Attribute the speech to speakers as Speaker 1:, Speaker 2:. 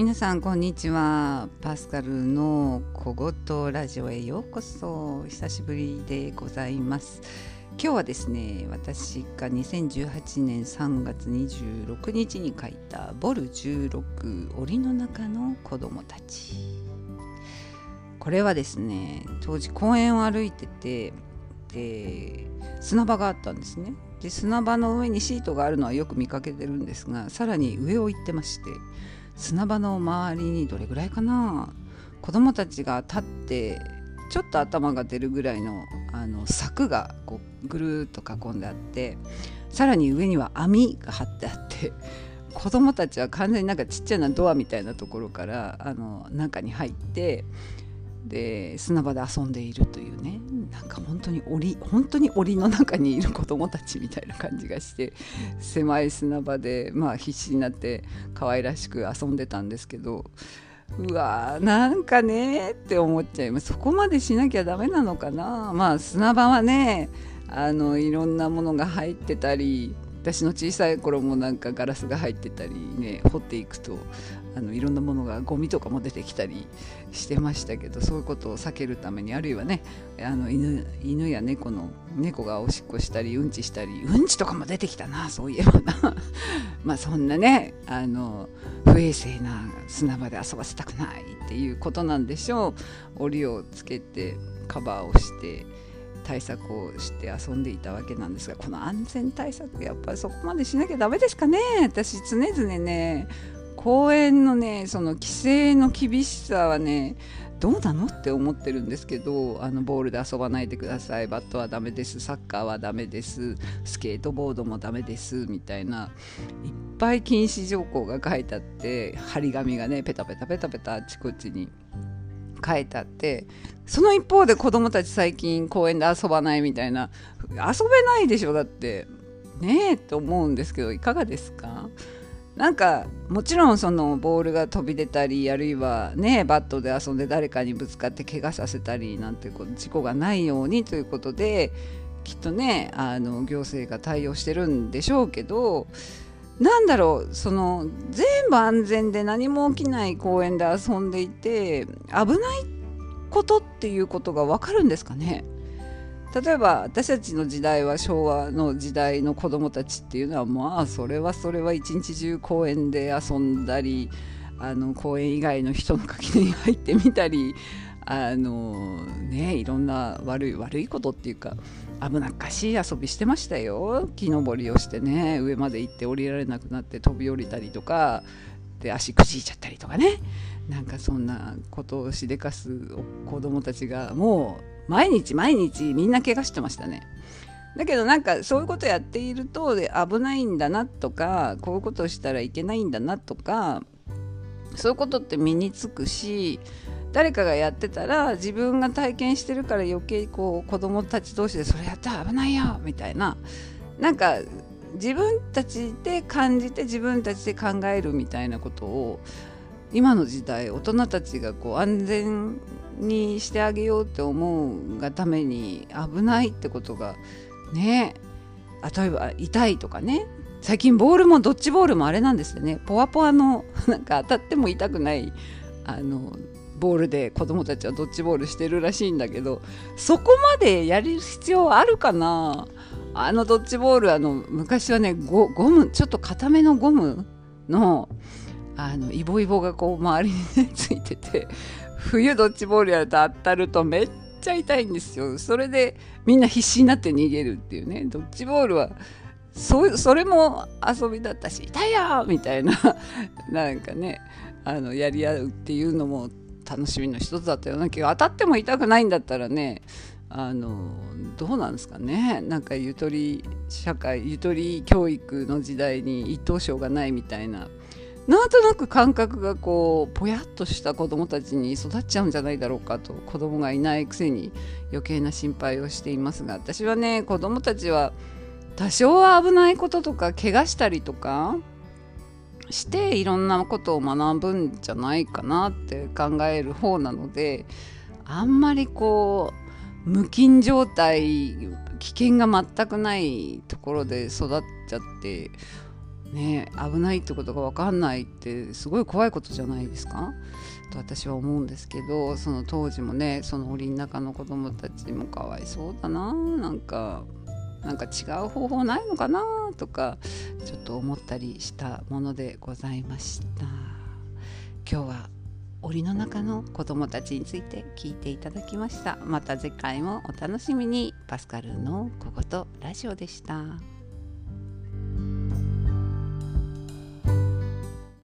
Speaker 1: 皆さんこんにちは。パスカルの小言ラジオへようこそ。久しぶりでございます。今日はですね私が2018年3月26日に書いたボル16檻の中の子供たち。これはですね当時公園を歩いててで砂場があったんですね。で砂場の上にシートがあるのはよく見かけてるんですがさらに上を行ってまして砂場の周りにどれぐらいかな？子供たちが立ってちょっと頭が出るぐらいのあの柵がこうぐるっと囲んであってさらに上には網が張ってあって子供たちは完全になんかちっちゃなドアみたいなところからあの中に入ってで砂場で遊んでいるというね。なんか本当に檻本当に檻の中にいる子供たちみたいな感じがして狭い砂場でまあ必死になって可愛らしく遊んでたんですけどうわーなんかねって思っちゃいます。そこまでしなきゃダメなのかなまあ砂場はねあのいろんなものが入ってたり私の小さい頃もなんかガラスが入ってたりね掘っていくとあのいろんなものがゴミとかも出てきたりしてましたけどそういうことを避けるためにあるいはねあの犬犬や猫の猫がおしっこしたりうんちしたりうんちとかも出てきたなそういえばな。まあそんなねあの不衛生な砂場で遊ばせたくないっていうことなんでしょう。檻をつけてカバーをして対策をして遊んでいたわけなんですがこの安全対策やっぱりそこまでしなきゃダメですかね私常々ね。公園のねその規制の厳しさはねどうなのって思ってるんですけどあのボールで遊ばないでください。バットはダメです。サッカーはダメです。スケートボードもダメです。みたいないっぱい禁止条項が書いてあって張り紙がねペタペタペタペタあちこちに。書いてあってその一方で子供たち最近公園で遊ばないみたいな遊べないでしょだって。ねえと思うんですけどいかがですか？なんかもちろんそのボールが飛び出たりあるいはねバットで遊んで誰かにぶつかって怪我させたりなんてこと事故がないようにということできっとねあの行政が対応してるんでしょうけどなんだろうその全部安全で何も起きない公園で遊んでいて危ないことっていうことが分かるんですかね？例えば私たちの時代は昭和の時代の子供たちっていうのはまあそれはそれは一日中公園で遊んだりあの公園以外の人の垣根に入ってみたりあのねいろんな悪い悪いことっていうか危なっかしい遊びしてましたよ木登りをしてね上まで行って降りられなくなって飛び降りたりとかで足くじいちゃったりとかねなんかそんなことをしでかす子供たちがもう毎日毎日みんな怪我してましたね。だけどなんかそういうことやっていると危ないんだなとかこういうことをしたらいけないんだなとかそういうことって身につくし誰かがやってたら自分が体験してるから余計こう子供たち同士でそれやったら危ないよみたいな。なんか自分たちで感じて自分たちで考えるみたいなことを今の時代大人たちがこう安全にしてあげようって思うがために危ないってことがね例えば痛いとかね。最近ボールもドッジボールもあれなんですよね。ポワポワのなんか当たっても痛くないあのボールで子供たちはドッジボールしてるらしいんだけどそこまでやる必要あるかな？あのドッジボールあの昔はねゴムちょっと固めのゴムのあのイボイボがこう周りに、ね、ついてて冬ドッジボールやると当たるとめっちゃ痛いんですよ。それでみんな必死になって逃げるっていうね。ドッジボールはそそれも遊びだったし痛いよみたいななんかねあのやり合うっていうのも楽しみの一つだったような気が当たっても痛くないんだったらねあのどうなんですかね。なんかゆとり社会ゆとり教育の時代に一等賞がないみたいな。なんとなく感覚がこうぽやっとした子供たちに育っちゃうんじゃないだろうかと子供がいないくせに余計な心配をしていますが私はね子供たちは多少は危ないこととか怪我したりとかしていろんなことを学ぶんじゃないかなって考える方なのであんまりこう無菌状態危険が全くないところで育っちゃってね危ないってことが分かんないってすごい怖いことじゃないですか？と私は思うんですけどその当時もねその檻の中の子供たちもかわいそうだななんか。なんか違う方法ないのかなとかちょっと思ったりしたものでございました。今日は檻の中の子供たちについて聞いていただきました。また次回もお楽しみに。パスカルの小言ラジオでした。